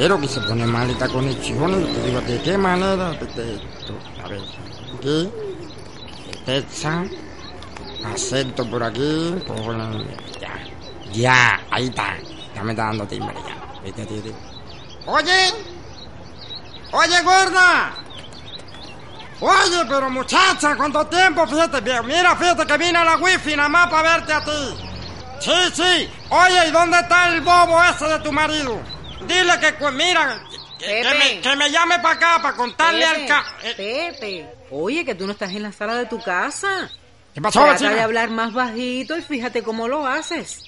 Caballero que se pone mal esta conexión, te digo, ¿de qué manera? De, a ver, aquí, Texas, acento por aquí, por, ya, ya, ahí está, ya me está dando timbre ya. Vete, vete, vete. Oye, oye gorda, oye, pero muchacha, ¿cuánto tiempo? Fíjate, mira, fíjate que vine a la wifi nada más para verte a ti. Sí, sí. Oye, ¿y dónde está el bobo ese de tu marido? Dile que mira, que, que, me, que me, llame para acá para contarle al ca... Eh. Pepe, oye, que tú no estás en la sala de tu casa. ¿Qué pasó, Trata de hablar más bajito y fíjate cómo lo haces.